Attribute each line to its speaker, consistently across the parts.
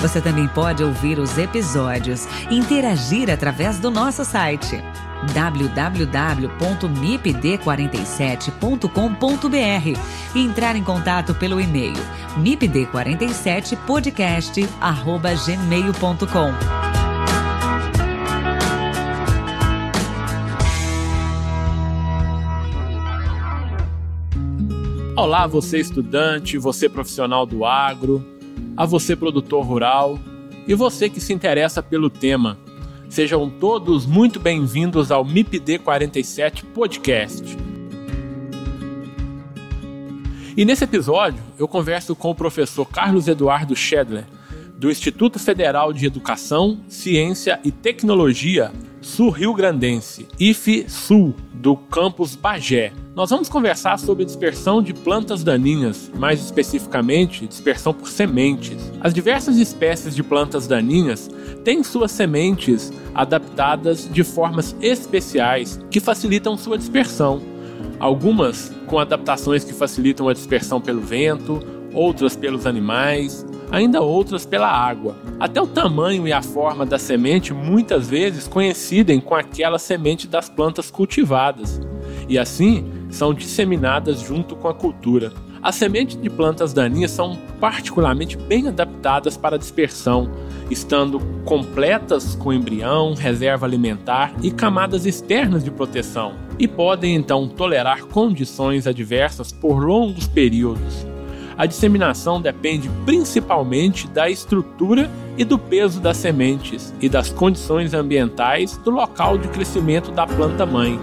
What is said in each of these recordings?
Speaker 1: Você também pode ouvir os episódios e interagir através do nosso site www.mipd47.com.br e entrar em contato pelo e-mail mipd47podcast@gmail.com.
Speaker 2: Olá, você estudante, você profissional do agro a você, produtor rural, e você que se interessa pelo tema. Sejam todos muito bem-vindos ao MIPD 47 Podcast. E nesse episódio eu converso com o professor Carlos Eduardo Schedler, do Instituto Federal de Educação, Ciência e Tecnologia Sul-Rio Grandense, IFE-Sul, do campus Bagé. Nós vamos conversar sobre dispersão de plantas daninhas, mais especificamente dispersão por sementes. As diversas espécies de plantas daninhas têm suas sementes adaptadas de formas especiais que facilitam sua dispersão. Algumas com adaptações que facilitam a dispersão pelo vento, outras pelos animais, ainda outras pela água. Até o tamanho e a forma da semente muitas vezes coincidem com aquela semente das plantas cultivadas, e assim são disseminadas junto com a cultura. As sementes de plantas daninhas são particularmente bem adaptadas para dispersão, estando completas com embrião, reserva alimentar e camadas externas de proteção, e podem então tolerar condições adversas por longos períodos. A disseminação depende principalmente da estrutura e do peso das sementes e das condições ambientais do local de crescimento da planta mãe.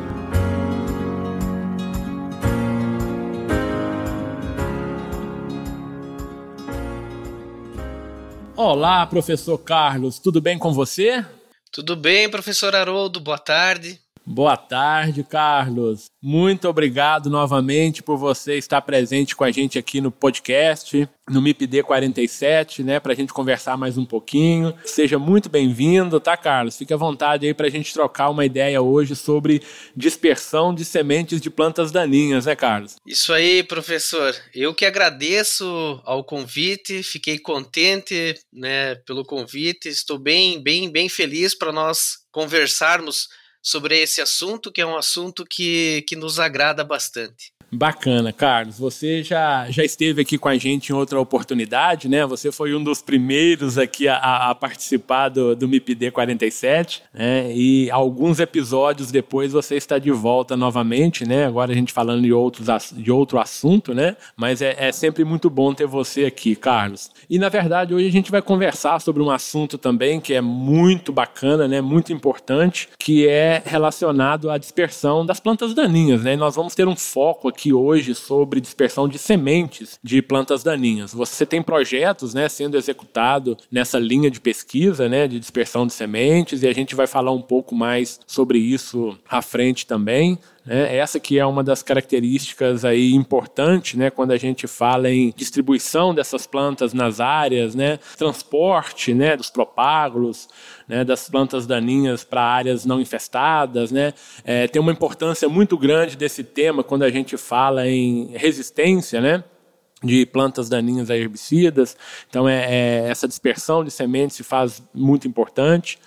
Speaker 2: Olá, professor Carlos, tudo bem com você?
Speaker 3: Tudo bem, professor Haroldo, boa tarde.
Speaker 2: Boa tarde, Carlos. Muito obrigado novamente por você estar presente com a gente aqui no podcast, no MIPD 47, né, para a gente conversar mais um pouquinho. Seja muito bem-vindo, tá, Carlos? Fique à vontade aí para a gente trocar uma ideia hoje sobre dispersão de sementes de plantas daninhas, né, Carlos?
Speaker 3: Isso aí, professor. Eu que agradeço ao convite, fiquei contente, né, pelo convite. Estou bem, bem, bem feliz para nós conversarmos sobre esse assunto, que é um assunto que, que nos agrada bastante.
Speaker 2: Bacana, Carlos. Você já, já esteve aqui com a gente em outra oportunidade, né? Você foi um dos primeiros aqui a, a participar do, do MIPD 47, né? E alguns episódios depois você está de volta novamente, né? Agora a gente falando de, outros, de outro assunto, né? Mas é, é sempre muito bom ter você aqui, Carlos. E na verdade, hoje a gente vai conversar sobre um assunto também que é muito bacana, né? Muito importante, que é relacionado à dispersão das plantas daninhas, né? E nós vamos ter um foco aqui aqui hoje sobre dispersão de sementes de plantas daninhas. Você tem projetos né, sendo executado nessa linha de pesquisa né, de dispersão de sementes e a gente vai falar um pouco mais sobre isso à frente também. Né? Essa que é uma das características aí importantes né, quando a gente fala em distribuição dessas plantas nas áreas, né, transporte né, dos propágulos, né, das plantas daninhas para áreas não infestadas. Né? É, tem uma importância muito grande desse tema quando a gente fala em resistência, né? de plantas daninhas a herbicidas. Então, é, é, essa dispersão de sementes se faz muito importante.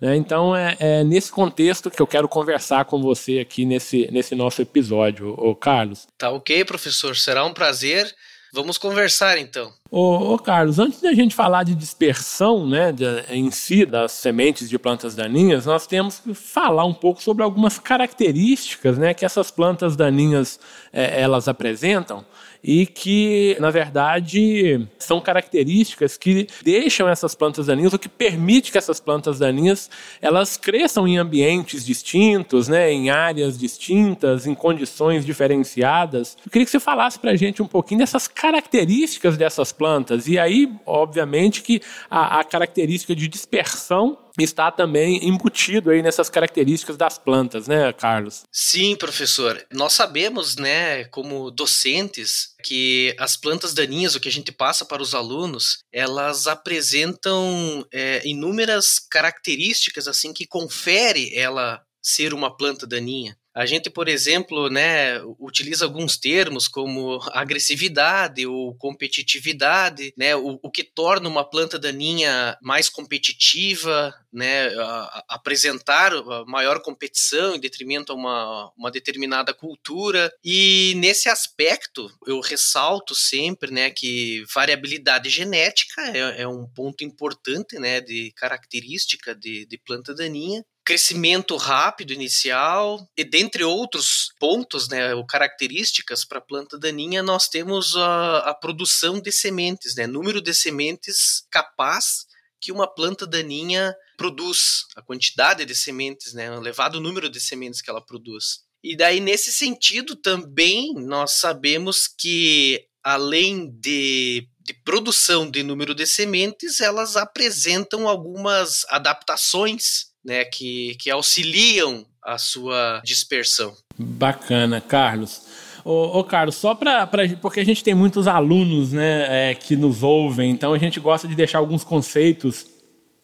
Speaker 2: Né? Então, é, é, nesse contexto que eu quero conversar com você aqui nesse, nesse nosso episódio, ô Carlos.
Speaker 3: Tá ok, professor. Será um prazer. Vamos conversar então.
Speaker 2: Ô, ô, Carlos, antes da gente falar de dispersão né, de, em si das sementes de plantas daninhas, nós temos que falar um pouco sobre algumas características né, que essas plantas daninhas é, elas apresentam e que, na verdade, são características que deixam essas plantas daninhas, ou que permite que essas plantas daninhas elas cresçam em ambientes distintos, né, em áreas distintas, em condições diferenciadas. Eu queria que você falasse para a gente um pouquinho dessas características dessas plantas. E aí, obviamente, que a, a característica de dispersão está também embutido aí nessas características das plantas, né, Carlos?
Speaker 3: Sim, professor. Nós sabemos, né, como docentes, que as plantas daninhas, o que a gente passa para os alunos, elas apresentam é, inúmeras características assim que confere ela ser uma planta daninha. A gente, por exemplo, né, utiliza alguns termos como agressividade ou competitividade, né, o, o que torna uma planta daninha mais competitiva, né, a, a apresentar maior competição em detrimento a uma, uma determinada cultura. E nesse aspecto, eu ressalto sempre né, que variabilidade genética é, é um ponto importante né, de característica de, de planta daninha crescimento rápido inicial e dentre outros pontos, né, ou características para a planta daninha, nós temos a, a, produção de sementes, né, número de sementes capaz que uma planta daninha produz, a quantidade de sementes, né, o elevado número de sementes que ela produz. E daí nesse sentido também nós sabemos que além de de produção de número de sementes, elas apresentam algumas adaptações né, que, que auxiliam a sua dispersão.
Speaker 2: Bacana, Carlos. Ô, ô Carlos, só para porque a gente tem muitos alunos né, é, que nos ouvem, então a gente gosta de deixar alguns conceitos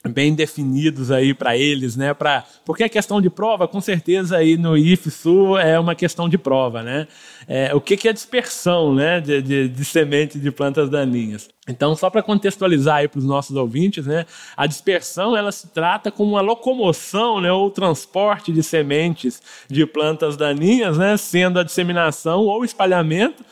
Speaker 2: bem definidos aí para eles, né? Para porque a questão de prova, com certeza aí no IFSU é uma questão de prova, né? É, o que, que é dispersão, né? De, de, de sementes de plantas daninhas. Então, só para contextualizar aí para os nossos ouvintes, né? A dispersão ela se trata como uma locomoção, né? Ou transporte de sementes de plantas daninhas, né? Sendo a disseminação ou espalhamento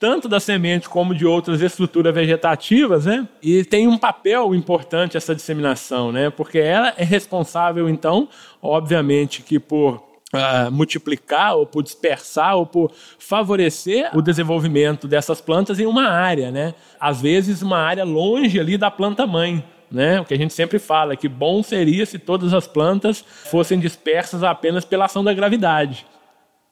Speaker 2: tanto da semente como de outras estruturas vegetativas, né? E tem um papel importante essa disseminação, né? Porque ela é responsável, então, obviamente, que por Uh, multiplicar ou por dispersar ou por favorecer o desenvolvimento dessas plantas em uma área, né? Às vezes uma área longe ali da planta mãe, né? O que a gente sempre fala que bom seria se todas as plantas fossem dispersas apenas pela ação da gravidade,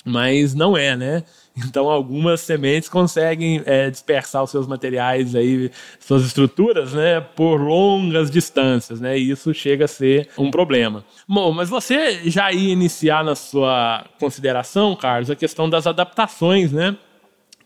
Speaker 2: mas não é, né? Então, algumas sementes conseguem é, dispersar os seus materiais aí, suas estruturas, né, por longas distâncias, né? E isso chega a ser um problema. Bom, mas você já ia iniciar na sua consideração, Carlos, a questão das adaptações, né?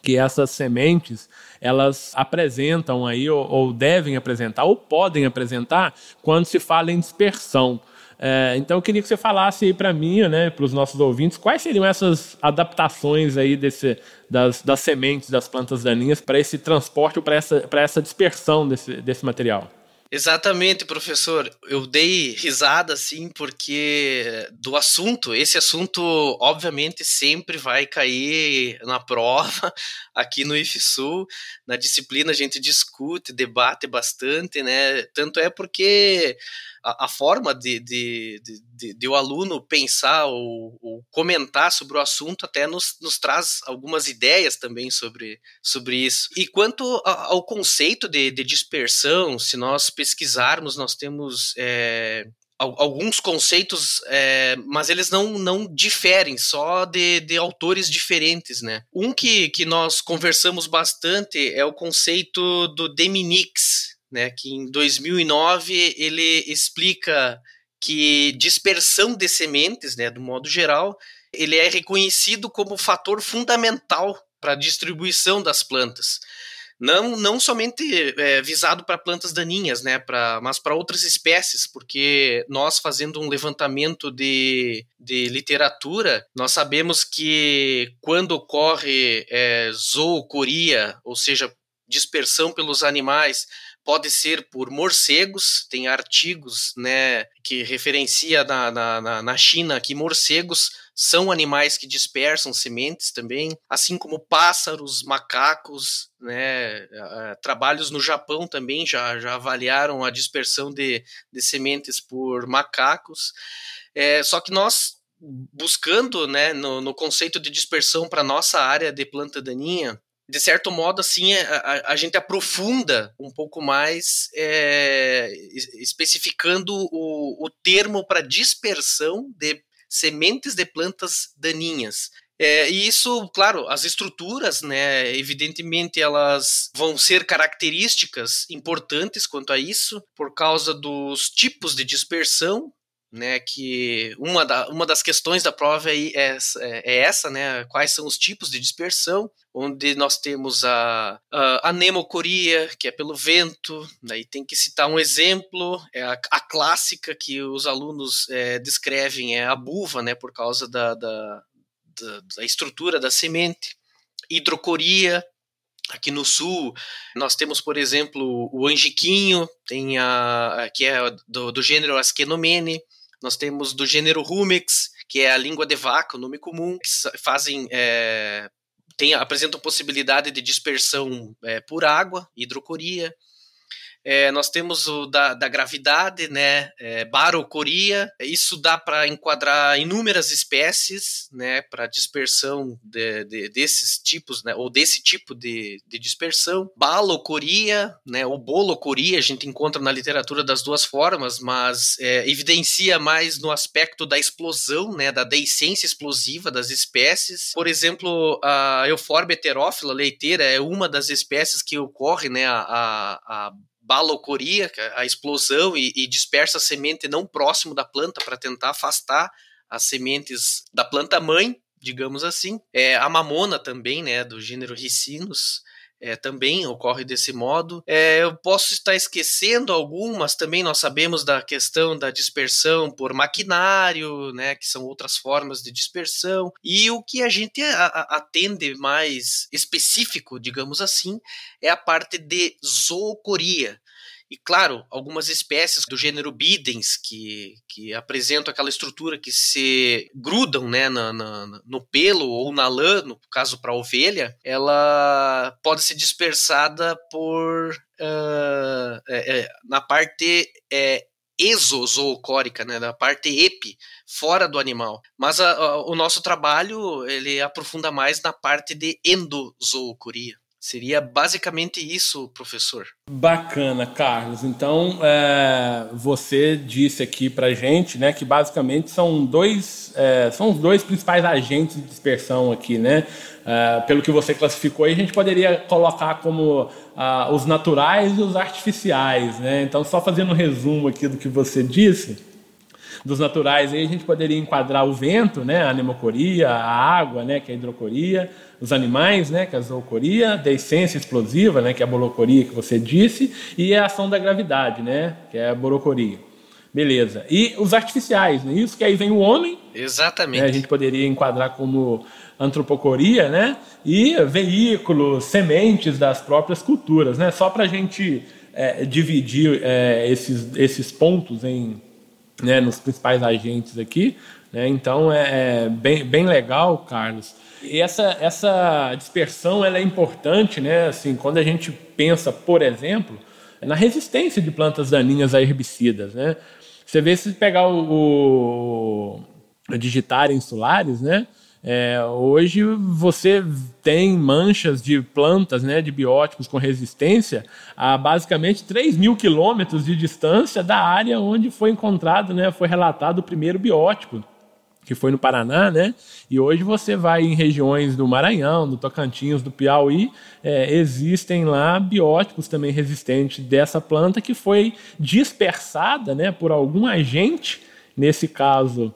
Speaker 2: Que essas sementes elas apresentam aí ou, ou devem apresentar ou podem apresentar quando se fala em dispersão. É, então eu queria que você falasse aí para mim, né, para os nossos ouvintes, quais seriam essas adaptações aí desse, das, das sementes das plantas daninhas para esse transporte ou para essa, essa dispersão desse, desse material?
Speaker 3: Exatamente, professor. Eu dei risada assim porque do assunto, esse assunto obviamente sempre vai cair na prova aqui no IFSU. Na disciplina a gente discute, debate bastante, né? Tanto é porque a, a forma de, de, de, de, o aluno pensar ou, ou, comentar sobre o assunto até nos, nos traz algumas ideias também sobre, sobre isso. E quanto ao conceito de, de dispersão, se nós pesquisarmos, nós temos é, alguns conceitos, é, mas eles não, não diferem, só de, de autores diferentes, né? Um que, que nós conversamos bastante é o conceito do Deminix, né, que em 2009 ele explica que dispersão de sementes, né, do modo geral, ele é reconhecido como fator fundamental para a distribuição das plantas. Não, não somente é, visado para plantas daninhas, né, pra, mas para outras espécies, porque nós fazendo um levantamento de, de literatura, nós sabemos que quando ocorre é, zoocoria, ou seja, dispersão pelos animais, pode ser por morcegos, tem artigos né, que referencia na, na, na China que morcegos são animais que dispersam sementes também, assim como pássaros, macacos, né, trabalhos no Japão também já, já avaliaram a dispersão de, de sementes por macacos, é, só que nós buscando né, no, no conceito de dispersão para nossa área de planta daninha, de certo modo, assim, é, a, a gente aprofunda um pouco mais, é, especificando o, o termo para dispersão de sementes de plantas daninhas. É, e isso, claro, as estruturas, né, evidentemente elas vão ser características importantes quanto a isso, por causa dos tipos de dispersão, né, que uma, da, uma das questões da prova é, é, é, essa, né, quais são os tipos de dispersão, onde nós temos a, a anemocoria, que é pelo vento, daí tem que citar um exemplo, é a, a clássica que os alunos é, descrevem é a buva, né, por causa da, da da, da estrutura da semente, hidrocoria, Aqui no sul, nós temos, por exemplo, o angiquinho, tem a, que é do, do gênero Askenomene, nós temos do gênero Rumex, que é a língua de vaca, o nome comum, que fazem, é, tem, apresentam possibilidade de dispersão é, por água, hidrocoria. É, nós temos o da, da gravidade, né, é, barocoria, isso dá para enquadrar inúmeras espécies, né, para dispersão de, de, desses tipos, né, ou desse tipo de, de dispersão. Balocoria, né, ou bolocoria, a gente encontra na literatura das duas formas, mas é, evidencia mais no aspecto da explosão, né, da deiscência explosiva das espécies. Por exemplo, a Euphorbia heterófila leiteira é uma das espécies que ocorre, né, a, a, a balocoria, a explosão, e, e dispersa a semente não próximo da planta para tentar afastar as sementes da planta mãe, digamos assim. É, a mamona também, né, do gênero Ricinus, é, também ocorre desse modo. É, eu posso estar esquecendo algumas, também nós sabemos da questão da dispersão por maquinário, né, que são outras formas de dispersão, e o que a gente a, a, atende mais específico, digamos assim, é a parte de zoocoria. E claro, algumas espécies do gênero Bidens, que, que apresentam aquela estrutura que se grudam né, na, na, no pelo ou na lã, no caso para a ovelha, ela pode ser dispersada por uh, é, é, na parte é, exozoocórica, né, da parte epi, fora do animal. Mas a, a, o nosso trabalho ele aprofunda mais na parte de endozoocoria. Seria basicamente isso, professor.
Speaker 2: Bacana, Carlos. Então, é, você disse aqui para gente, né, que basicamente são dois, é, são os dois principais agentes de dispersão aqui, né? É, pelo que você classificou, aí a gente poderia colocar como os naturais e os artificiais, né? Então, só fazendo um resumo aqui do que você disse dos naturais, aí a gente poderia enquadrar o vento, né, a anemocoria, a água, né, que é a hidrocoria, os animais, né, que é a zoocoria, da essência explosiva, né, que é a bolocoria que você disse, e a ação da gravidade, né, que é a borocoria. Beleza. E os artificiais, né? Isso que aí vem o homem.
Speaker 3: Exatamente.
Speaker 2: Né, a gente poderia enquadrar como antropocoria, né? E veículos, sementes das próprias culturas, né? Só para a gente é, dividir é, esses, esses pontos em né, nos principais agentes aqui. Né? Então é, é, bem, bem legal, Carlos. E essa, essa dispersão ela é importante, né? Assim, quando a gente pensa, por exemplo, na resistência de plantas daninhas a herbicidas, né? Você vê se pegar o, o digitar insulares, né? É, hoje você tem manchas de plantas, né, de biótipos com resistência a basicamente 3 mil quilômetros de distância da área onde foi encontrado, né, foi relatado o primeiro biótipo, que foi no Paraná, né? E hoje você vai em regiões do Maranhão, do Tocantins, do Piauí, é, existem lá biótipos também resistentes dessa planta que foi dispersada, né, por algum agente, nesse caso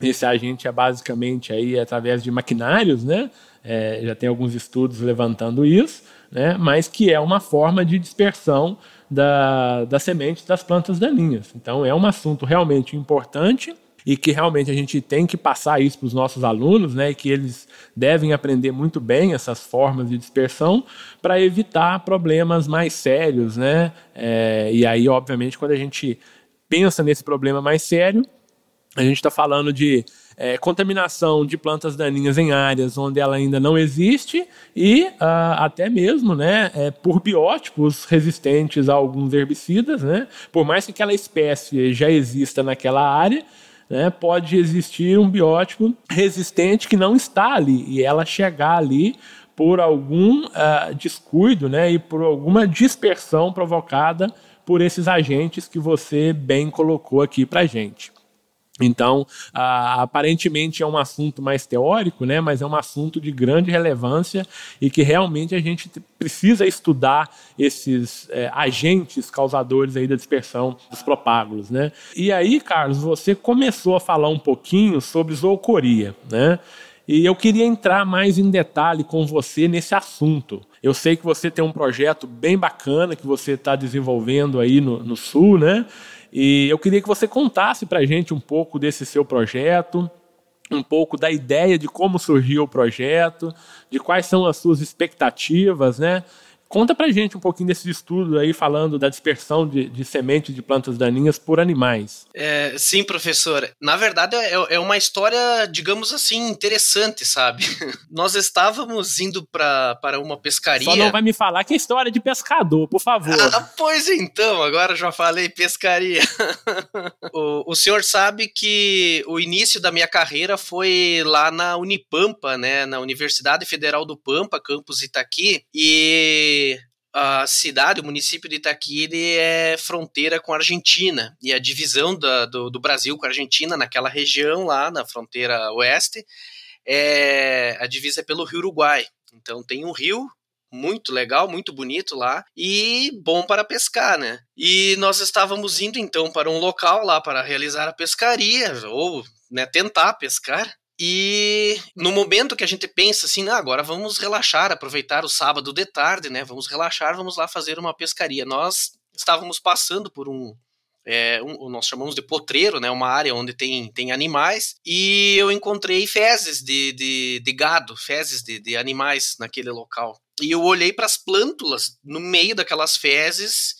Speaker 2: esse agente é basicamente aí através de maquinários, né? É, já tem alguns estudos levantando isso, né? Mas que é uma forma de dispersão da, da semente das plantas daninhas. Então é um assunto realmente importante e que realmente a gente tem que passar isso para os nossos alunos, né? E que eles devem aprender muito bem essas formas de dispersão para evitar problemas mais sérios, né? É, e aí, obviamente, quando a gente pensa nesse problema mais sério a gente está falando de é, contaminação de plantas daninhas em áreas onde ela ainda não existe e uh, até mesmo né, é, por biótipos resistentes a alguns herbicidas. Né? Por mais que aquela espécie já exista naquela área, né, pode existir um biótipo resistente que não está ali e ela chegar ali por algum uh, descuido né, e por alguma dispersão provocada por esses agentes que você bem colocou aqui para gente. Então, ah, aparentemente é um assunto mais teórico, né, mas é um assunto de grande relevância e que realmente a gente precisa estudar esses é, agentes causadores aí da dispersão dos propágulos. Né? E aí, Carlos, você começou a falar um pouquinho sobre zoocoria. Né? E eu queria entrar mais em detalhe com você nesse assunto. Eu sei que você tem um projeto bem bacana que você está desenvolvendo aí no, no Sul, né? E eu queria que você contasse para a gente um pouco desse seu projeto, um pouco da ideia de como surgiu o projeto, de quais são as suas expectativas, né? Conta pra gente um pouquinho desse estudo aí falando da dispersão de, de sementes de plantas daninhas por animais.
Speaker 3: É, sim, professor. Na verdade, é, é, uma história, digamos assim, interessante, sabe? Nós estávamos indo pra, para uma pescaria. Só
Speaker 2: não vai me falar que é história de pescador, por favor.
Speaker 3: Ah, pois então, agora já falei pescaria. o, o senhor sabe que o início da minha carreira foi lá na Unipampa, né? Na Universidade Federal do Pampa, campus Itaqui. E a cidade, o município de Itaqui, ele é fronteira com a Argentina, e a divisão da, do, do, Brasil com a Argentina, naquela região lá, na fronteira oeste, é, a divisa é pelo Rio Uruguai. Então tem um rio muito legal, muito bonito lá e bom para pescar, né? E nós estávamos indo então para um local lá para realizar a pescaria ou né, tentar pescar. E no momento que a gente pensa assim, ah, agora vamos relaxar, aproveitar o sábado de tarde, né? Vamos relaxar, vamos lá fazer uma pescaria. Nós estávamos passando por um, é, um, nós chamamos de potreiro, né, uma área onde tem, tem animais, e eu encontrei fezes de, de, de gado, fezes de, de animais naquele local. E eu olhei para as plântulas no meio daquelas fezes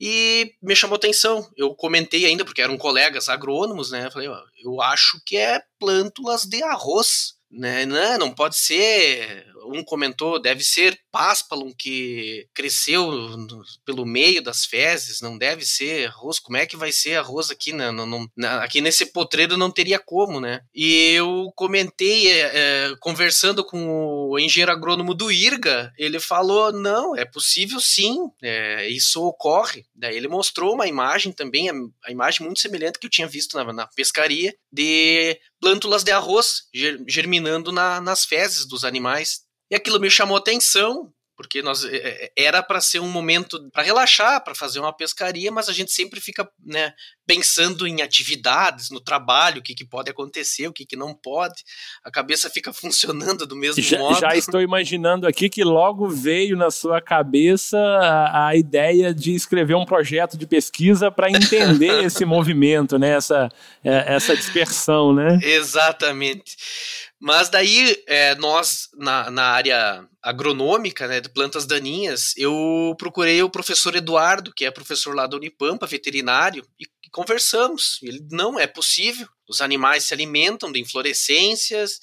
Speaker 3: e me chamou atenção. Eu comentei ainda, porque eram colegas agrônomos, né? Eu falei, ó, eu acho que é plântulas de arroz. Né? Não, não pode ser. Um comentou, deve ser páspalum que cresceu no, pelo meio das fezes, não deve ser arroz. Como é que vai ser arroz aqui? Não, não, não, aqui nesse potreiro não teria como, né? E eu comentei, é, é, conversando com o engenheiro agrônomo do IRGA, ele falou: não, é possível sim, é, isso ocorre. Daí ele mostrou uma imagem também, a, a imagem muito semelhante que eu tinha visto na, na pescaria, de plântulas de arroz germinando na, nas fezes dos animais. E aquilo me chamou atenção, porque nós é, é, era para ser um momento para relaxar, para fazer uma pescaria, mas a gente sempre fica né, pensando em atividades, no trabalho, o que, que pode acontecer, o que, que não pode. A cabeça fica funcionando do mesmo
Speaker 2: já,
Speaker 3: modo.
Speaker 2: Já estou imaginando aqui que logo veio na sua cabeça a, a ideia de escrever um projeto de pesquisa para entender esse movimento, né? essa, é, essa dispersão. Né?
Speaker 3: Exatamente. Mas daí, é, nós, na, na área agronômica, né, de plantas daninhas, eu procurei o professor Eduardo, que é professor lá da Unipampa, veterinário, e, conversamos. Ele, não, é possível, os animais se alimentam de inflorescências,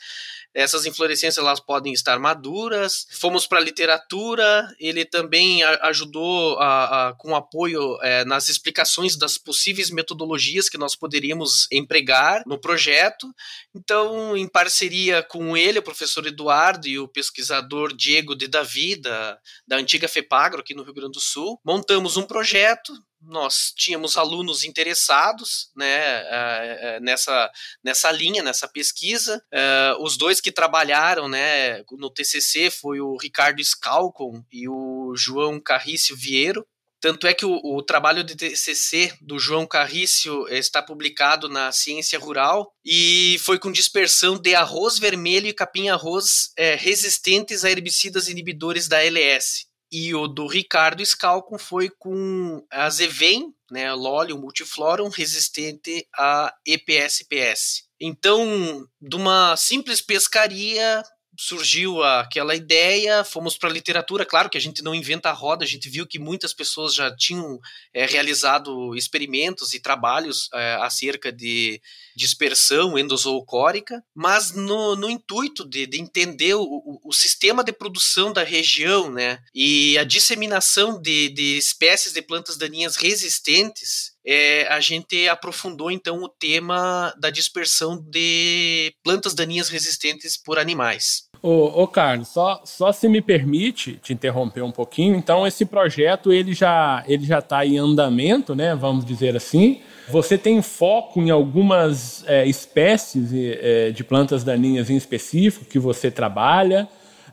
Speaker 3: essas inflorescências elas podem estar maduras. Fomos para a literatura, ele também ajudou a, a, com apoio é, nas explicações das possíveis metodologias que nós poderíamos empregar no projeto. Então, em parceria com ele, o professor Eduardo e o pesquisador Diego de Davi, da, da antiga FEPAGRO aqui no Rio Grande do Sul, montamos um projeto nós tínhamos alunos interessados né, eh, eh, nessa, nessa linha, nessa pesquisa. Eh, os dois que trabalharam né, no TCC foi o Ricardo Scalcon e o João Carrício Vieiro. Tanto é que o, o, trabalho de TCC do João Carrício está publicado na Ciência Rural e foi com dispersão de arroz vermelho e capim-arroz é, resistentes a herbicidas inibidores da LS e o do Ricardo Scalcon foi com a Zevem, né, Lolium multiflorum resistente a EPSPS. Então, de uma simples pescaria, surgiu aquela ideia, fomos para a literatura, claro que a gente não inventa a roda, a gente viu que muitas pessoas já tinham é, realizado experimentos e trabalhos é, acerca de dispersão endozoocórica, mas no, no intuito de, de entender o, o, sistema de produção da região, né, e a disseminação de, de espécies de plantas daninhas resistentes, é, a gente aprofundou então o tema da dispersão de plantas daninhas resistentes por animais.
Speaker 2: Ô, ô, Carlos, só, só se me permite te interromper um pouquinho. Então, esse projeto ele já ele já está em andamento, né? Vamos dizer assim. Você tem foco em algumas é, espécies é, de plantas daninhas em específico que você trabalha?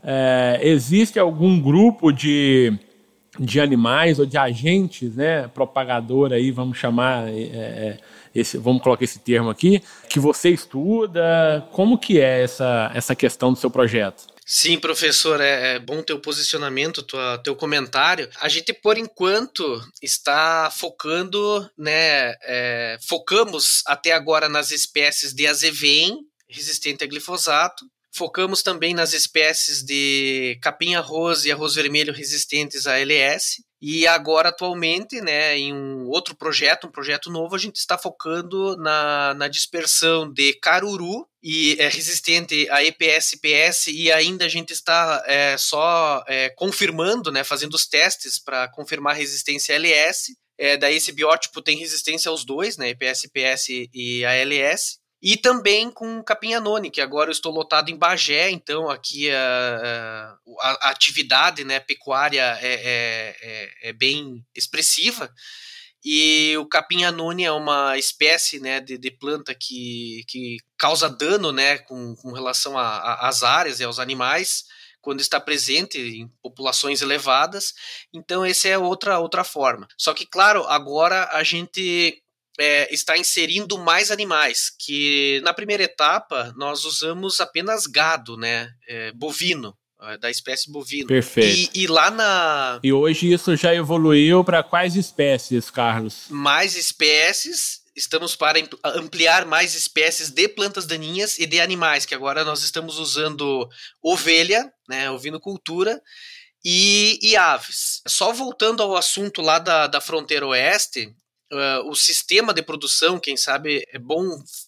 Speaker 2: É, existe algum grupo de, de animais ou de agentes, né, propagador aí, vamos chamar, é, é, esse, vamos colocar esse termo aqui, que você estuda? Como que é essa, essa questão do seu projeto?
Speaker 3: Sim, professor, é, é, bom teu posicionamento, tua, teu comentário. A gente, por enquanto, está focando, né? É, focamos até agora nas espécies de azevém, resistente a glifosato. Focamos também nas espécies de capim-arroz e arroz vermelho resistentes a LS. E agora, atualmente, né, em um outro projeto, um projeto novo, a gente está focando na, na dispersão de caruru e é resistente a EPS-PS e ainda a gente está é, só é, confirmando, né, fazendo os testes para confirmar a resistência LS. É, daí esse biótipo tem resistência aos dois, né, EPS-PS e a LS e também com Capim Anone, que agora eu estou lotado em Bagé, então aqui a, a, a atividade né, pecuária é, é, é, é, bem expressiva. E o capim anone é uma espécie né, de, de planta que, que causa dano né, com, com relação às áreas e aos animais quando está presente em populações elevadas. Então, essa é outra, outra forma. Só que, claro, agora a gente é, está inserindo mais animais, que na primeira etapa nós usamos apenas gado, né, é, bovino, é, da espécie bovino.
Speaker 2: Perfeito.
Speaker 3: E, e, lá na.
Speaker 2: E hoje isso já evoluiu para quais espécies, Carlos?
Speaker 3: Mais espécies. Estamos para ampliar mais espécies de plantas daninhas e de animais, que agora nós estamos usando ovelha, né, ovinocultura, e, e aves. Só voltando ao assunto lá da, da fronteira oeste, uh, o sistema de produção, quem sabe é bom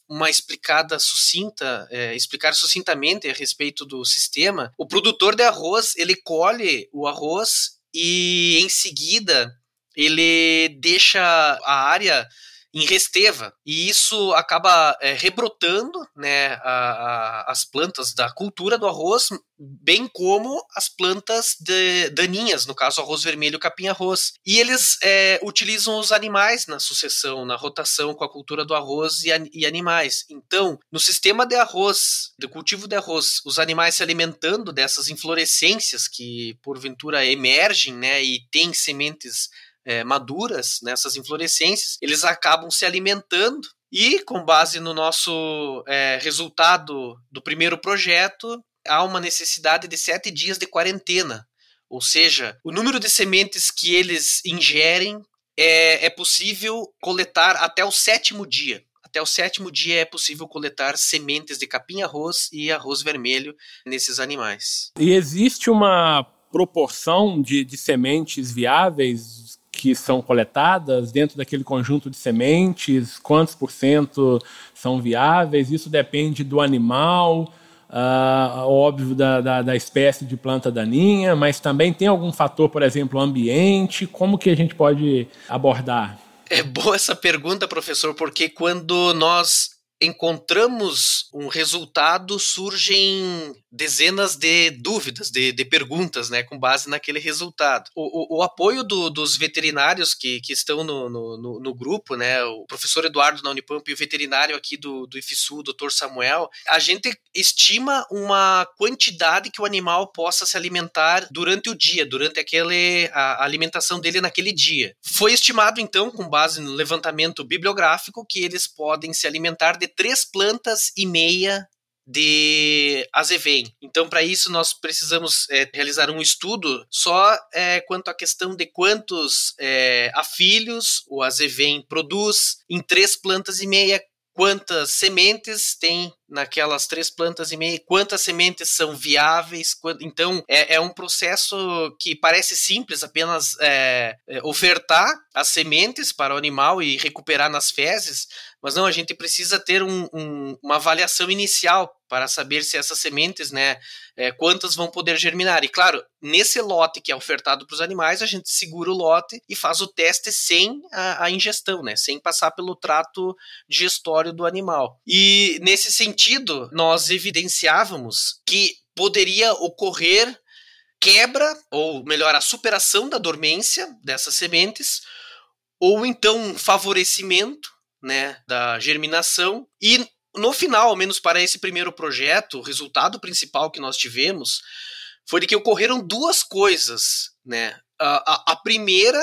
Speaker 3: uma explicada sucinta, é, explicar sucintamente a respeito do sistema. O produtor de arroz, ele colhe o arroz e em seguida ele deixa a área em Resteva. E isso acaba é, rebrotando né, a, a, as plantas da cultura do arroz, bem como as plantas de, daninhas, no caso arroz vermelho capim-arroz. E eles é, utilizam os animais na sucessão, na rotação com a cultura do arroz e, e animais. Então, no sistema de arroz, de cultivo de arroz, os animais se alimentando dessas inflorescências que porventura emergem né, e têm sementes é, maduras, nessas inflorescências, eles acabam se alimentando e, com base no nosso é, resultado do primeiro projeto, há uma necessidade de sete dias de quarentena. Ou seja, o número de sementes que eles ingerem é, é possível coletar até o sétimo dia. Até o sétimo dia é possível coletar sementes de capim-arroz e arroz vermelho nesses animais.
Speaker 2: E existe uma proporção de, de sementes viáveis que são coletadas dentro daquele conjunto de sementes, quantos por cento são viáveis, isso depende do animal, uh, óbvio, da, da, da, espécie de planta daninha, mas também tem algum fator, por exemplo, ambiente, como que a gente pode abordar?
Speaker 3: É boa essa pergunta, professor, porque quando nós encontramos um resultado, surgem dezenas de dúvidas, de, de perguntas, né, com base naquele resultado. O, o, o apoio do, dos veterinários que, que estão no, no, no, grupo, né, o professor Eduardo na Unipamp e o veterinário aqui do, do IFSU, o doutor Samuel, a gente estima uma quantidade que o animal possa se alimentar durante o dia, durante aquele, a, a alimentação dele naquele dia. Foi estimado, então, com base no levantamento bibliográfico, que eles podem se alimentar de três plantas e meia de azevém. Então, para isso, nós precisamos é, realizar um estudo só é, quanto à questão de quantos é, afilhos o azevém produz em três plantas e meia, quantas sementes tem naquelas três plantas e meia, quantas sementes são viáveis. Então, é, é um processo que parece simples, apenas é, é, ofertar as sementes para o animal e recuperar nas fezes, mas não, a gente precisa ter um, um, uma avaliação inicial para saber se essas sementes, né, é, quantas vão poder germinar. E claro, nesse lote que é ofertado para os animais, a gente segura o lote e faz o teste sem a, a ingestão, né, sem passar pelo trato digestório do animal. E nesse sentido, nós evidenciávamos que poderia ocorrer quebra, ou melhor, a superação da dormência dessas sementes, ou então um favorecimento né, da germinação. E no final, ao menos para esse primeiro projeto, o resultado principal que nós tivemos foi de que ocorreram duas coisas. Né? A, a, a primeira,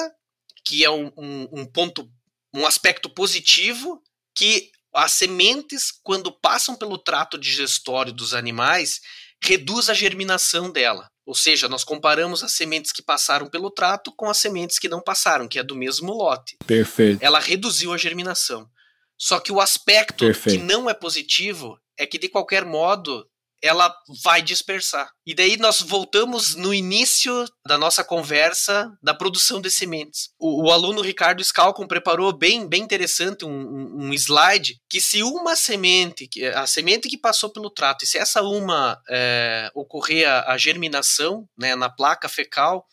Speaker 3: que é um, um, um ponto, um aspecto positivo, que as sementes, quando passam pelo trato digestório dos animais, reduz a germinação dela. Ou seja, nós comparamos as sementes que passaram pelo trato com as sementes que não passaram, que é do mesmo lote.
Speaker 2: Perfeito.
Speaker 3: Ela reduziu a germinação. Só que o aspecto Perfeito. que não é positivo é que, de qualquer modo, ela vai dispersar. E daí nós voltamos no início da nossa conversa da produção de sementes. O, o aluno Ricardo Scalcon preparou bem, bem interessante um, um, um, slide que se uma semente, a semente que passou pelo trato, e se essa uma é, ocorrer a, a germinação né, na placa fecal,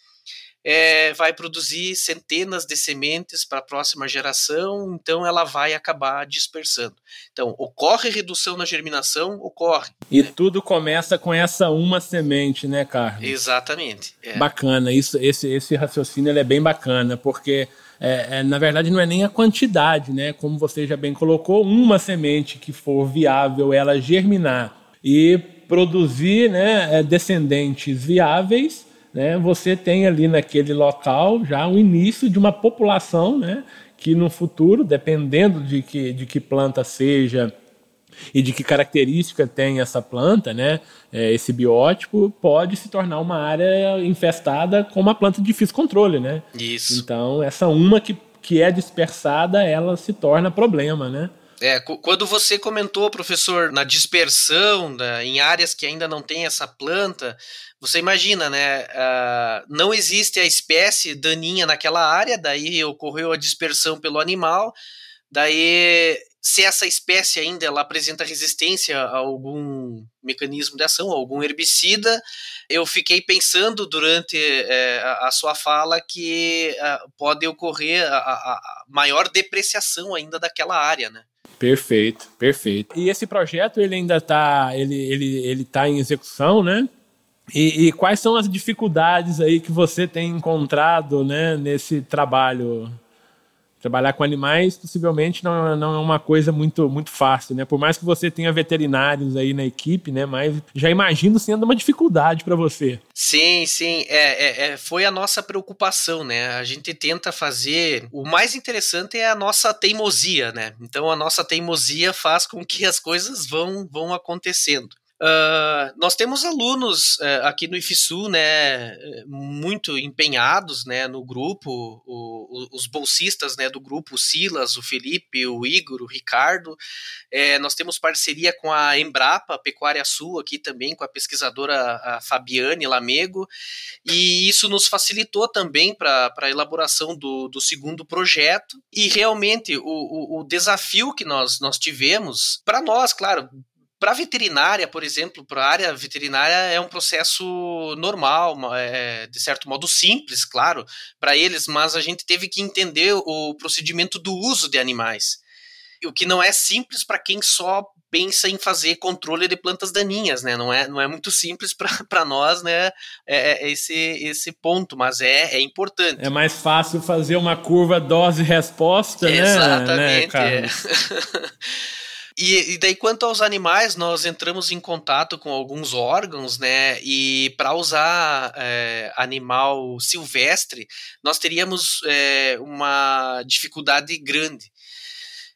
Speaker 3: é, vai produzir centenas de sementes para a próxima geração, então ela vai acabar dispersando. Então, ocorre redução na germinação? Ocorre.
Speaker 2: E tudo começa com essa uma semente, né, Carlos?
Speaker 3: Exatamente.
Speaker 2: É. Bacana, isso, esse, esse raciocínio é bem bacana, porque é, é, na verdade não é nem a quantidade, né? Como você já bem colocou, uma semente que for viável ela germinar e produzir né, é, descendentes viáveis, né, você tem ali naquele local já o início de uma população né, que no futuro, dependendo de que, de que planta seja e de que característica tem essa planta, né, é, esse biótipo, pode se tornar uma área infestada com uma planta de difícil controle. Né?
Speaker 3: Isso.
Speaker 2: Então, essa uma que, que é dispersada, ela se torna problema, né?
Speaker 3: É, quando você comentou, professor, na dispersão, da, em áreas que ainda não tem essa planta, você imagina, né? Uh, não existe a espécie daninha naquela área, daí ocorreu a dispersão pelo animal, daí se essa espécie ainda ela apresenta resistência a algum mecanismo de ação, algum herbicida, eu fiquei pensando durante é, a, sua fala que uh, pode ocorrer a, a, maior depreciação ainda daquela área, né?
Speaker 2: Perfeito, perfeito. E esse projeto ele ainda está ele, ele, ele tá em execução, né? E, e, quais são as dificuldades aí que você tem encontrado né, nesse trabalho? Trabalhar com animais possivelmente não, não é uma coisa muito, muito fácil, né? Por mais que você tenha veterinários aí na equipe, né? Mas já imagino sendo uma dificuldade para você.
Speaker 3: Sim, sim. É, é, é, foi a nossa preocupação, né? A gente tenta fazer. O mais interessante é a nossa teimosia, né? Então a nossa teimosia faz com que as coisas vão, vão acontecendo. Uh, nós temos alunos uh, aqui no IFSU, né, muito empenhados, né, no grupo, o, o, os bolsistas, né, do grupo, o Silas, o Felipe, o Igor, o Ricardo, é, nós temos parceria com a Embrapa Pecuária Sul aqui também, com a pesquisadora Fabiane Lamego, e isso nos facilitou também para a elaboração do, do segundo projeto, e realmente o, o, o desafio que nós, nós tivemos, para nós, claro, para veterinária, por exemplo, para a área veterinária é um processo normal, é, de certo modo simples, claro, para eles, mas a gente teve que entender o procedimento do uso de animais. O que não é simples para quem só pensa em fazer controle de plantas daninhas, né? Não é, não é muito simples para nós, né? É, é, esse, esse ponto, mas é, é importante.
Speaker 2: É mais fácil fazer uma curva dose-resposta, né?
Speaker 3: Exatamente. Né, é. E, e, daí, quanto aos animais, nós entramos em contato com alguns órgãos, né? E para usar é, animal silvestre, nós teríamos é, uma dificuldade grande.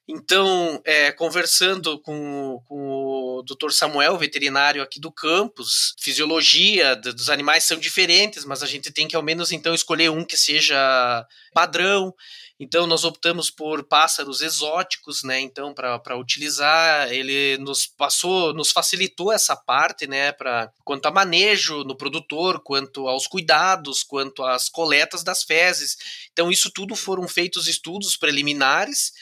Speaker 3: Então, é, conversando com, com o Dr. Samuel, veterinário aqui do campus, fisiologia dos animais são diferentes, mas a gente tem que ao menos então escolher um que seja padrão. Então nós optamos por pássaros exóticos, né? Então para utilizar, ele nos passou, nos facilitou essa parte, né? Para quanto a manejo no produtor, quanto aos cuidados, quanto às coletas das fezes. Então isso tudo foram feitos estudos preliminares.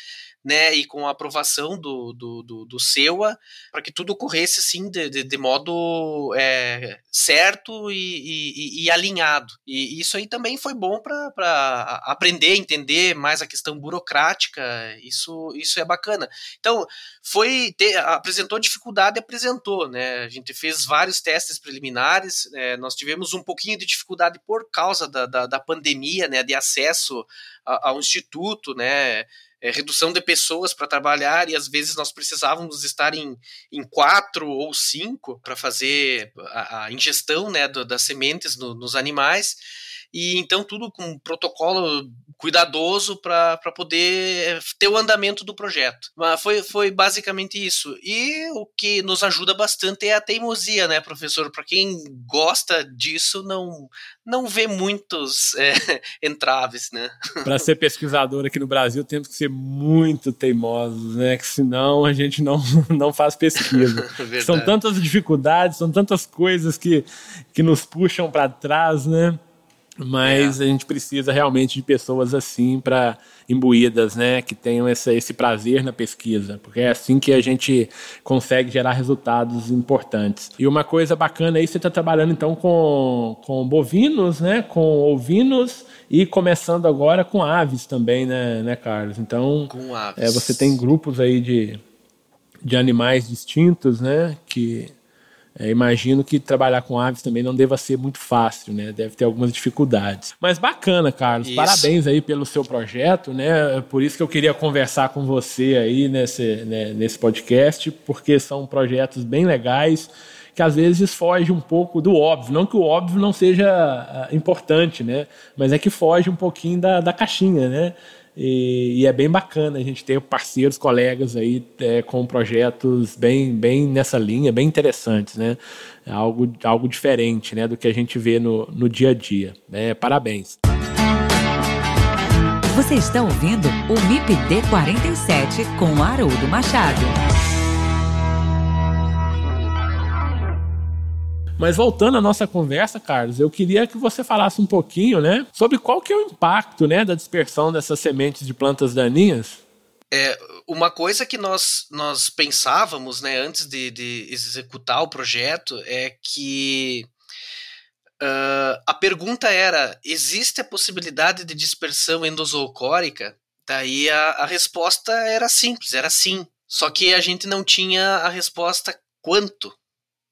Speaker 3: Né, e com a aprovação do, do, do, do SEUA, para que tudo ocorresse assim de, de, de modo é, certo e, e, e, alinhado. E isso aí também foi bom para aprender, entender mais a questão burocrática, isso, isso é bacana. Então, foi ter, apresentou dificuldade, apresentou, né? A gente fez vários testes preliminares, é, nós tivemos um pouquinho de dificuldade por causa da, da, da pandemia, né, de acesso ao instituto, né? É, redução de pessoas para trabalhar e às vezes nós precisávamos estar em, em quatro ou cinco para fazer a, a, ingestão né, do, das sementes no, nos animais. E então tudo com um protocolo cuidadoso para poder ter o andamento do projeto. Mas foi, foi basicamente isso. E o que nos ajuda bastante é a teimosia, né, professor? Para quem gosta disso, não, não vê muitos é, entraves, né?
Speaker 2: Para ser pesquisador aqui no Brasil, temos que ser muito teimosos, né? Que senão a gente não, não faz pesquisa. são tantas dificuldades, são tantas coisas que, que nos puxam para trás, né? Mas é. a gente precisa realmente de pessoas assim para imbuídas, né, que tenham esse, esse prazer na pesquisa, porque é assim que a gente consegue gerar resultados importantes. E uma coisa bacana aí, você está trabalhando então com, com bovinos, né, com ovinos e começando agora com aves também, né, né Carlos? Então, com aves. É, você tem grupos aí de, de animais distintos, né, que é, imagino que trabalhar com aves também não deva ser muito fácil, né? Deve ter algumas dificuldades. Mas bacana, Carlos. Isso. Parabéns aí pelo seu projeto, né? Por isso que eu queria conversar com você aí nesse, né, nesse podcast, porque são projetos bem legais que às vezes foge um pouco do óbvio. Não que o óbvio não seja ah, importante, né? Mas é que foge um pouquinho da, da caixinha, né? E, e, é bem bacana a gente ter parceiros, colegas aí é, com projetos bem, bem nessa linha, bem interessantes, né? É algo, algo diferente né, do que a gente vê no, no dia a dia. Né? Parabéns.
Speaker 1: Você está ouvindo o MIPD 47 com Haroldo Machado.
Speaker 2: Mas voltando à nossa conversa, Carlos, eu queria que você falasse um pouquinho, né, sobre qual que é o impacto, né, da dispersão dessas sementes de plantas daninhas.
Speaker 3: É, uma coisa que nós, nós pensávamos, né, antes de, de executar o projeto é que uh, a pergunta era: existe a possibilidade de dispersão endozoocórica? Daí a, a resposta era simples, era sim. Só que a gente não tinha a resposta quanto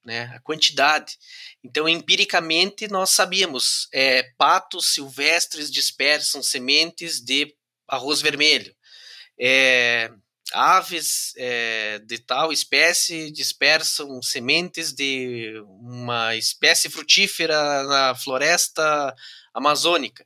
Speaker 3: né, a quantidade. Então, empiricamente, nós sabíamos, é, patos silvestres dispersam sementes de arroz vermelho. É, aves é, de tal espécie dispersam sementes de uma espécie frutífera na floresta amazônica.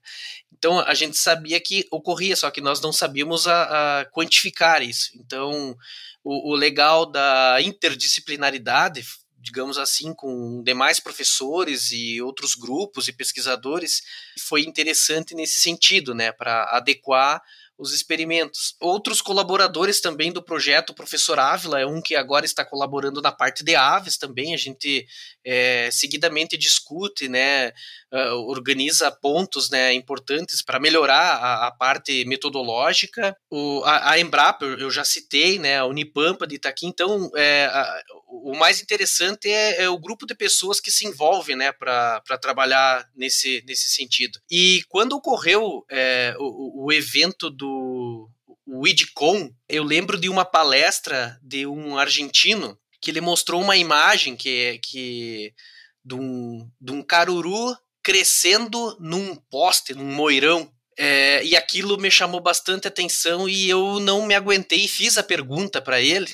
Speaker 3: Então a gente sabia que ocorria, só que nós não sabíamos a, a quantificar isso. Então o, o, legal da interdisciplinaridade digamos assim, com demais professores e outros grupos e pesquisadores, foi interessante nesse sentido, né, para adequar os experimentos. Outros colaboradores também do projeto, o professor Ávila é um que agora está colaborando na parte de aves também, a gente é, seguidamente discute, né, uh, organiza pontos né, importantes para melhorar a, a, parte metodológica. O, a, a Embrapa, eu já citei, né, a Unipampa de Itaqui, então é, a, o mais interessante é, é, o grupo de pessoas que se envolve né, para trabalhar nesse, nesse sentido. E quando ocorreu é, o, o evento do o IDCOM, eu lembro de uma palestra de um argentino que ele mostrou uma imagem que, que de, um, de um caruru crescendo num poste, num moirão. É, e aquilo me chamou bastante atenção e eu não me aguentei e fiz a pergunta para ele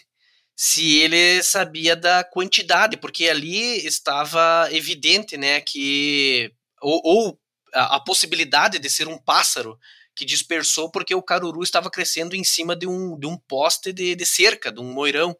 Speaker 3: se ele sabia da quantidade, porque ali estava evidente, né, que ou, ou a, a, possibilidade de ser um pássaro que dispersou porque o caruru estava crescendo em cima de um, de um poste de, de cerca, de um moirão.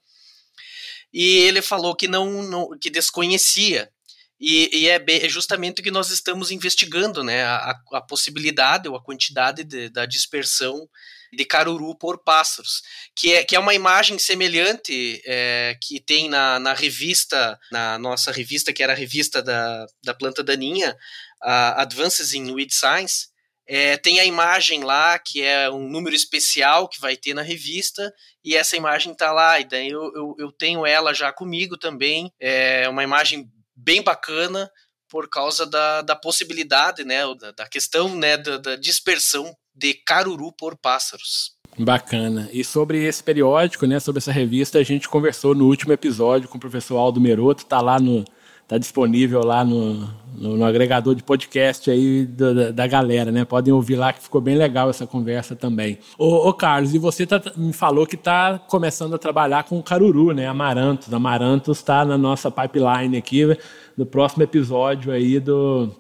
Speaker 3: E ele falou que não, não que desconhecia. E, e é, é, justamente o que nós estamos investigando, né? A, a possibilidade ou a quantidade de, da dispersão de caruru por pássaros, que é, que é uma imagem semelhante é, que tem na, na revista, na nossa revista, que era a revista da, da planta daninha, a Advances in Weed Science, é, tem a imagem lá, que é um número especial que vai ter na revista, e essa imagem tá lá, e daí eu, eu, eu tenho ela já comigo também, é uma imagem bem bacana, por causa da, da possibilidade, né, da, da questão né, da, da dispersão de caruru por pássaros.
Speaker 2: Bacana. E sobre esse periódico, né, sobre essa revista, a gente conversou no último episódio com o professor Aldo Meroto, tá lá no tá disponível lá no, no, no agregador de podcast aí da, da, galera, né? Podem ouvir lá que ficou bem legal essa conversa também. Ô, ô Carlos, e você tá, me falou que está começando a trabalhar com o Caruru, né? Amarantos. Amarantos está na nossa pipeline aqui, no próximo episódio aí do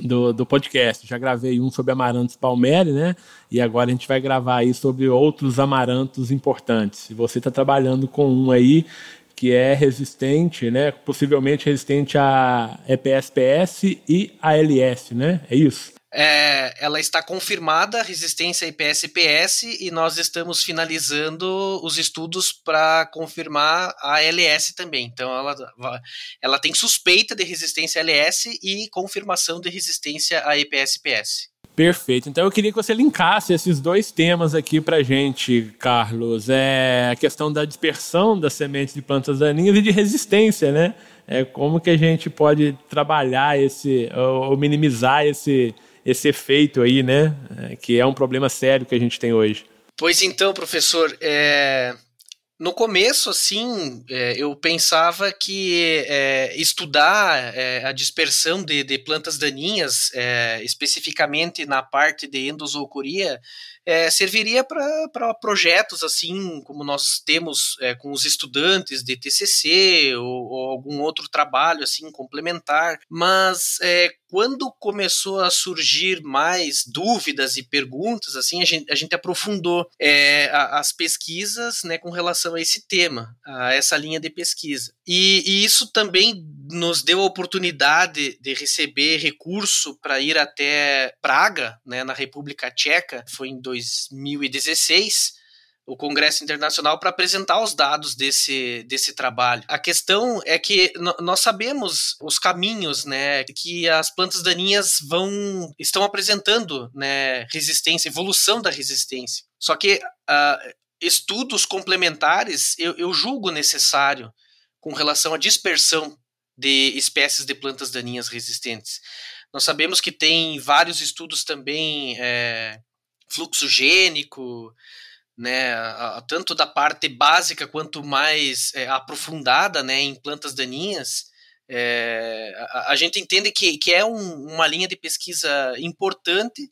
Speaker 2: do, do podcast. Já gravei um sobre amarantos palmeri, né? E agora a gente vai gravar aí sobre outros amarantos importantes. Você está trabalhando com um aí que é resistente, né? Possivelmente resistente a EPSPS e ALS, né? É isso?
Speaker 3: É, ela está confirmada resistência a IPS-PS e nós estamos finalizando os estudos para confirmar a LS também. Então ela, ela tem suspeita de resistência a LS e confirmação de resistência a IPS-PS.
Speaker 2: Perfeito. Então eu queria que você linkasse esses dois temas aqui para gente, Carlos. É a questão da dispersão das sementes de plantas daninhas e de resistência, né? É como que a gente pode trabalhar esse ou minimizar esse esse efeito aí, né? É, que é um problema sério que a gente tem hoje.
Speaker 3: Pois então, professor, é, no começo, assim, é, eu pensava que é, estudar é, a dispersão de, de plantas daninhas, é, especificamente na parte de endozoocoria, é, serviria para projetos assim como nós temos é, com os estudantes de TCC ou, ou, algum outro trabalho assim complementar, mas é, quando começou a surgir mais dúvidas e perguntas, assim, a gente, a gente aprofundou é, as pesquisas né, com relação a esse tema, a essa linha de pesquisa. E, e isso também nos deu a oportunidade de receber recurso para ir até Praga, né, na República Tcheca, foi em 2016 o Congresso Internacional para apresentar os dados desse, desse trabalho. A questão é que nós sabemos os caminhos, né, que as plantas daninhas vão estão apresentando, né, resistência, evolução da resistência. Só que uh, estudos complementares eu, eu julgo necessário com relação à dispersão de espécies de plantas daninhas resistentes. Nós sabemos que tem vários estudos também é, fluxo gênico, né, tanto da parte básica quanto mais é, aprofundada né, em plantas daninhas, é, a, a, gente entende que, que é um, uma linha de pesquisa importante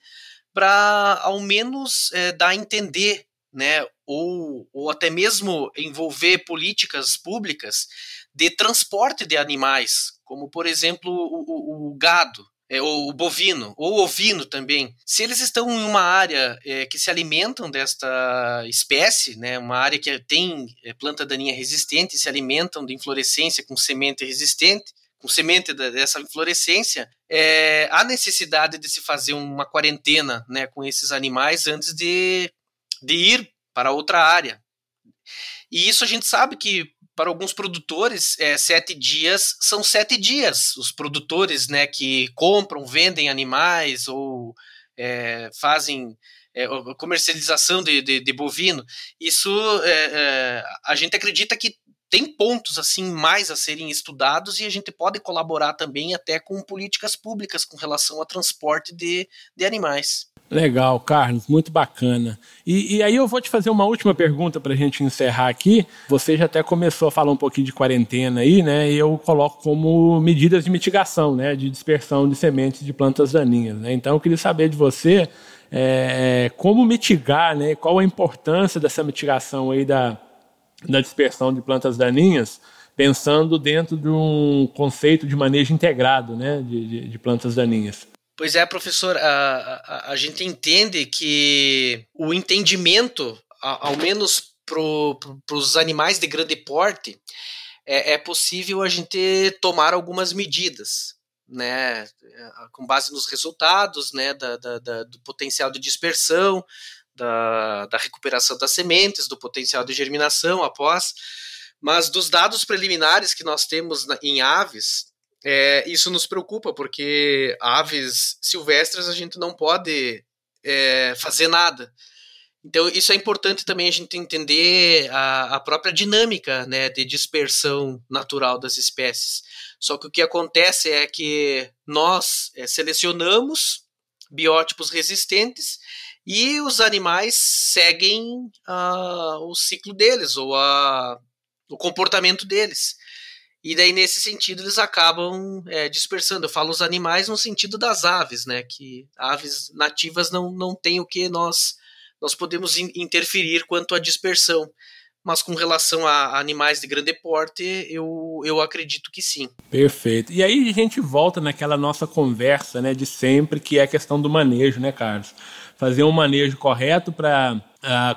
Speaker 3: para, ao menos, dar a entender, né, ou, ou até mesmo envolver políticas públicas de transporte de animais, como, por exemplo, o, o, o gado é, ou o bovino, ou ovino também, se eles estão em uma área é, que se alimentam desta espécie, né, uma área que tem é, planta daninha resistente, se alimentam de inflorescência com semente resistente, com semente dessa inflorescência, é, há necessidade de se fazer uma quarentena né, com esses animais antes de, de ir para outra área. E isso a gente sabe que para alguns produtores, é, sete dias são sete dias. Os produtores né, que compram, vendem animais ou é, fazem é, comercialização de, de, de, bovino, isso é, é, a gente acredita que tem pontos assim mais a serem estudados e a gente pode colaborar também até com políticas públicas com relação ao transporte de, de animais.
Speaker 2: Legal, Carlos, muito bacana. E, e, aí eu vou te fazer uma última pergunta para a gente encerrar aqui. Você já até começou a falar um pouquinho de quarentena aí, né? E eu coloco como medidas de mitigação, né? De dispersão de sementes de plantas daninhas. Né? Então eu queria saber de você é, como mitigar, né? Qual a importância dessa mitigação aí da, da dispersão de plantas daninhas, pensando dentro de um conceito de manejo integrado, né? de, de, de plantas daninhas.
Speaker 3: Pois é, professor, a, a, a gente entende que o entendimento, a, ao menos para os animais de grande porte, é, é, possível a gente tomar algumas medidas, né, com base nos resultados, né, da, da, da, do potencial de dispersão, da, da recuperação das sementes, do potencial de germinação após, mas dos dados preliminares que nós temos na, em aves, é, isso nos preocupa, porque aves silvestres a gente não pode é, fazer nada. Então, isso é importante também a gente entender a, a própria dinâmica né, de dispersão natural das espécies. Só que o que acontece é que nós é, selecionamos biótipos resistentes e os animais seguem uh, o ciclo deles ou a, o comportamento deles. E daí, nesse sentido, eles acabam é, dispersando. Eu falo os animais no sentido das aves, né? Que aves nativas não, não têm o que nós, nós podemos in interferir quanto à dispersão mas com relação a animais de grande porte, eu, eu acredito que sim.
Speaker 2: Perfeito. E aí a gente volta naquela nossa conversa, né, de sempre, que é a questão do manejo, né, Carlos? Fazer um manejo correto para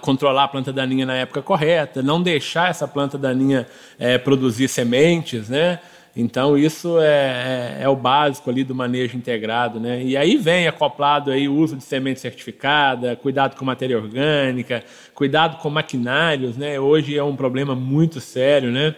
Speaker 2: controlar a planta daninha na época correta, não deixar essa planta daninha é, produzir sementes, né? Então isso é, é, é, o básico ali do manejo integrado, né? E aí vem acoplado aí o uso de semente certificada, cuidado com matéria orgânica, cuidado com maquinários, né? Hoje é um problema muito sério, né?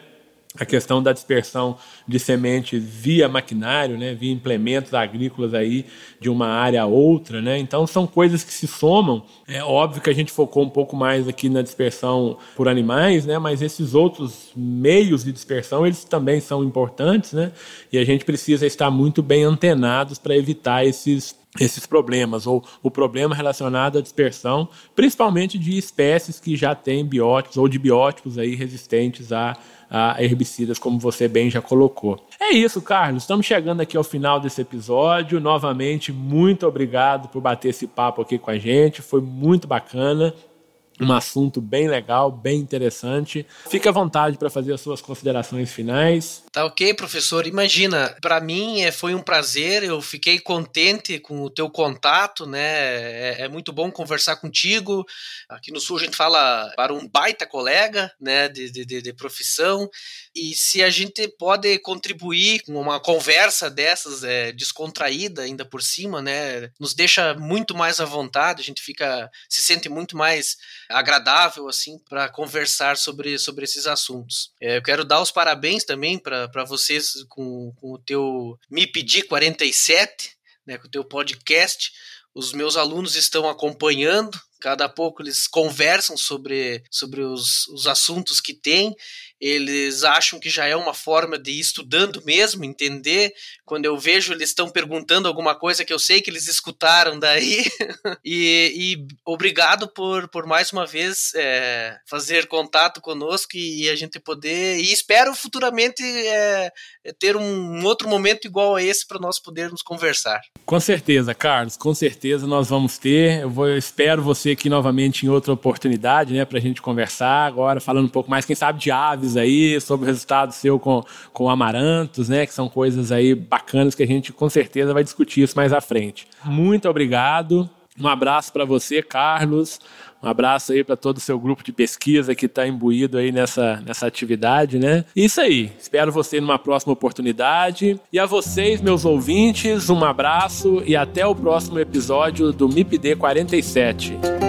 Speaker 2: A questão da dispersão de sementes via maquinário, né, via implementos agrícolas aí de uma área a outra, né? Então são coisas que se somam. É óbvio que a gente focou um pouco mais aqui na dispersão por animais, né? Mas esses outros meios de dispersão eles também são importantes, né? E a gente precisa estar muito bem antenados para evitar esses esses problemas, ou o problema relacionado à dispersão, principalmente de espécies que já têm biótipos ou de biótipos aí resistentes a a herbicidas, como você bem já colocou. É isso, Carlos. Estamos chegando aqui ao final desse episódio. Novamente, muito obrigado por bater esse papo aqui com a gente. Foi muito bacana um assunto bem legal, bem interessante. Fique à vontade para fazer as suas considerações finais.
Speaker 3: Tá ok, professor. Imagina, para mim é, foi um prazer, eu fiquei contente com o teu contato, né? É, é, muito bom conversar contigo. Aqui no Sul a gente fala para um baita colega, né, de, de, de profissão. E se a gente pode contribuir com uma conversa dessas é, descontraída ainda por cima, né, nos deixa muito mais à vontade, a gente fica, se sente muito mais agradável assim para conversar sobre, sobre esses assuntos. É, eu quero dar os parabéns também para vocês com, com o teu Me Pedir 47, né, com o teu podcast. Os meus alunos estão acompanhando, cada pouco eles conversam sobre, sobre os, os assuntos que têm eles acham que já é uma forma de ir estudando mesmo, entender. Quando eu vejo eles estão perguntando alguma coisa que eu sei que eles escutaram daí. e, e, obrigado por, por mais uma vez é, fazer contato conosco e, e, a gente poder. E espero futuramente é, ter um, um, outro momento igual a esse para nós podermos conversar.
Speaker 2: Com certeza, Carlos, com certeza nós vamos ter. Eu, vou, eu espero você aqui novamente em outra oportunidade, né, para a gente conversar agora, falando um pouco mais, quem sabe, de aves aí, sobre o resultado seu com, com amarantos, né? Que são coisas aí bacanas que a gente com certeza vai discutir isso mais à frente. Muito obrigado. Um abraço para você, Carlos. Um abraço aí para todo o seu grupo de pesquisa que está imbuído aí nessa, nessa atividade, né? Isso aí. Espero você numa próxima oportunidade. E a vocês, meus ouvintes, um abraço e até o próximo episódio do MIPD 47.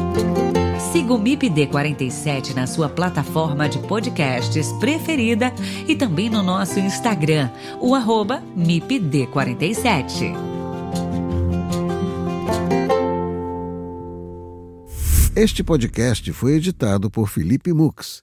Speaker 1: Siga o MIPD 47 na sua plataforma de podcasts preferida e também no nosso Instagram, o arroba MIPD47.
Speaker 4: Este podcast foi editado por Felipe Mux.